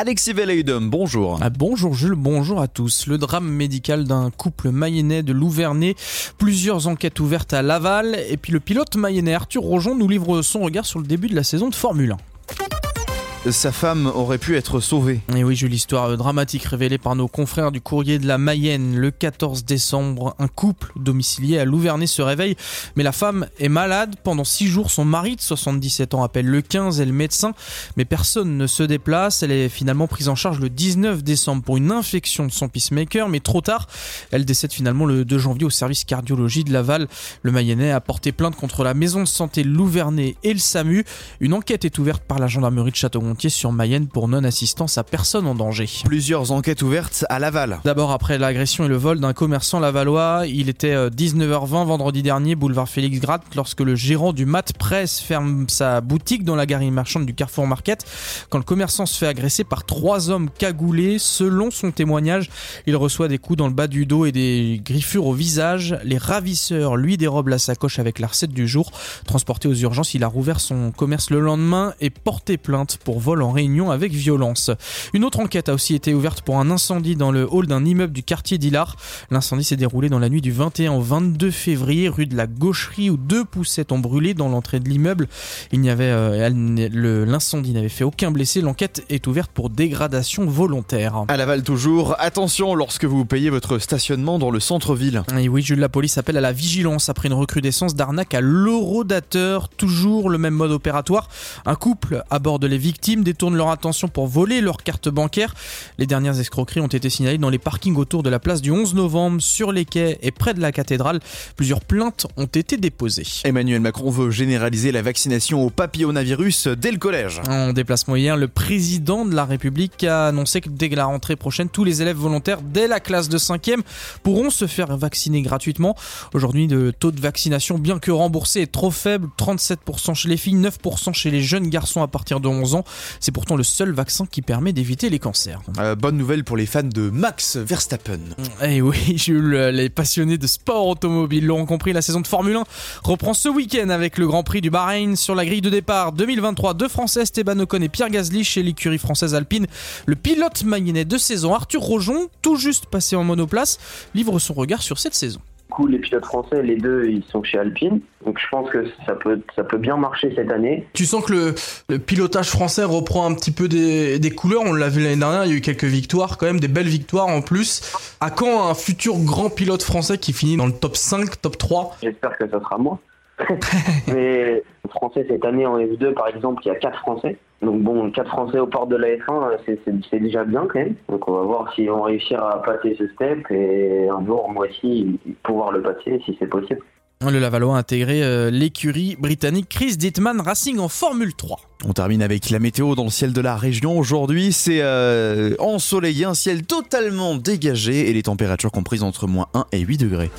Alexis Velleydom, bonjour. Ah, bonjour Jules, bonjour à tous. Le drame médical d'un couple mayennais de Louvernay, plusieurs enquêtes ouvertes à Laval, et puis le pilote mayennais Arthur Rojon nous livre son regard sur le début de la saison de Formule 1 sa femme aurait pu être sauvée. Et oui, j'ai l'histoire dramatique révélée par nos confrères du courrier de la Mayenne. Le 14 décembre, un couple domicilié à Louvernay se réveille, mais la femme est malade. Pendant six jours, son mari de 77 ans appelle le 15 et le médecin, mais personne ne se déplace. Elle est finalement prise en charge le 19 décembre pour une infection de son pacemaker, mais trop tard. Elle décède finalement le 2 janvier au service cardiologie de Laval. Le Mayennais a porté plainte contre la maison de santé Louvernay et le SAMU. Une enquête est ouverte par la gendarmerie de Châteauroux sur Mayenne pour non-assistance à personne en danger. Plusieurs enquêtes ouvertes à Laval. D'abord après l'agression et le vol d'un commerçant lavallois, il était 19h20 euh, vendredi dernier, boulevard Félix Gratt, lorsque le gérant du Mat Presse ferme sa boutique dans la galerie marchande du Carrefour Market. Quand le commerçant se fait agresser par trois hommes cagoulés, selon son témoignage, il reçoit des coups dans le bas du dos et des griffures au visage. Les ravisseurs lui dérobent la sacoche avec la recette du jour. Transporté aux urgences, il a rouvert son commerce le lendemain et porté plainte pour vol en réunion avec violence. Une autre enquête a aussi été ouverte pour un incendie dans le hall d'un immeuble du quartier d'Ilar. L'incendie s'est déroulé dans la nuit du 21 au 22 février, rue de la Gaucherie, où deux poussettes ont brûlé dans l'entrée de l'immeuble. Il n'y avait euh, l'incendie n'avait fait aucun blessé. L'enquête est ouverte pour dégradation volontaire. À Laval toujours, attention lorsque vous payez votre stationnement dans le centre-ville. Et oui, Jules, la police appelle à la vigilance après une recrudescence d'arnaque à l'eurodateur. Toujours le même mode opératoire. Un couple aborde les victimes, détournent leur attention pour voler leur carte bancaire. Les dernières escroqueries ont été signalées dans les parkings autour de la place du 11 novembre, sur les quais et près de la cathédrale. Plusieurs plaintes ont été déposées. Emmanuel Macron veut généraliser la vaccination au papillonavirus dès le collège. En déplacement hier, le président de la République a annoncé que dès la rentrée prochaine, tous les élèves volontaires dès la classe de 5e pourront se faire vacciner gratuitement. Aujourd'hui, le taux de vaccination, bien que remboursé, est trop faible. 37% chez les filles, 9% chez les jeunes garçons à partir de 11 ans. C'est pourtant le seul vaccin qui permet d'éviter les cancers. Euh, bonne nouvelle pour les fans de Max Verstappen. Eh oui, Jules, les passionnés de sport automobile l'auront compris, la saison de Formule 1 reprend ce week-end avec le Grand Prix du Bahreïn sur la grille de départ 2023. Deux Français, Esteban Ocon et Pierre Gasly chez l'écurie française Alpine. Le pilote mayennais de saison, Arthur Rojon, tout juste passé en monoplace, livre son regard sur cette saison les pilotes français, les deux, ils sont chez Alpine. Donc je pense que ça peut, ça peut bien marcher cette année. Tu sens que le, pilotage français reprend un petit peu des, des couleurs. On l'a vu l'année dernière, il y a eu quelques victoires, quand même des belles victoires en plus. À quand un futur grand pilote français qui finit dans le top 5, top 3 J'espère que ça sera moi. Mais français cette année en F2, par exemple, il y a 4 Français. Donc bon, 4 Français aux portes de la F1, c'est déjà bien quand même. Donc on va voir si on réussir à passer ce step et un jour, moi aussi, pouvoir le passer si c'est possible. Le Lavallois a intégré euh, l'écurie britannique Chris Dittman Racing en Formule 3. On termine avec la météo dans le ciel de la région. Aujourd'hui, c'est euh, ensoleillé, un ciel totalement dégagé et les températures comprises entre moins 1 et 8 degrés.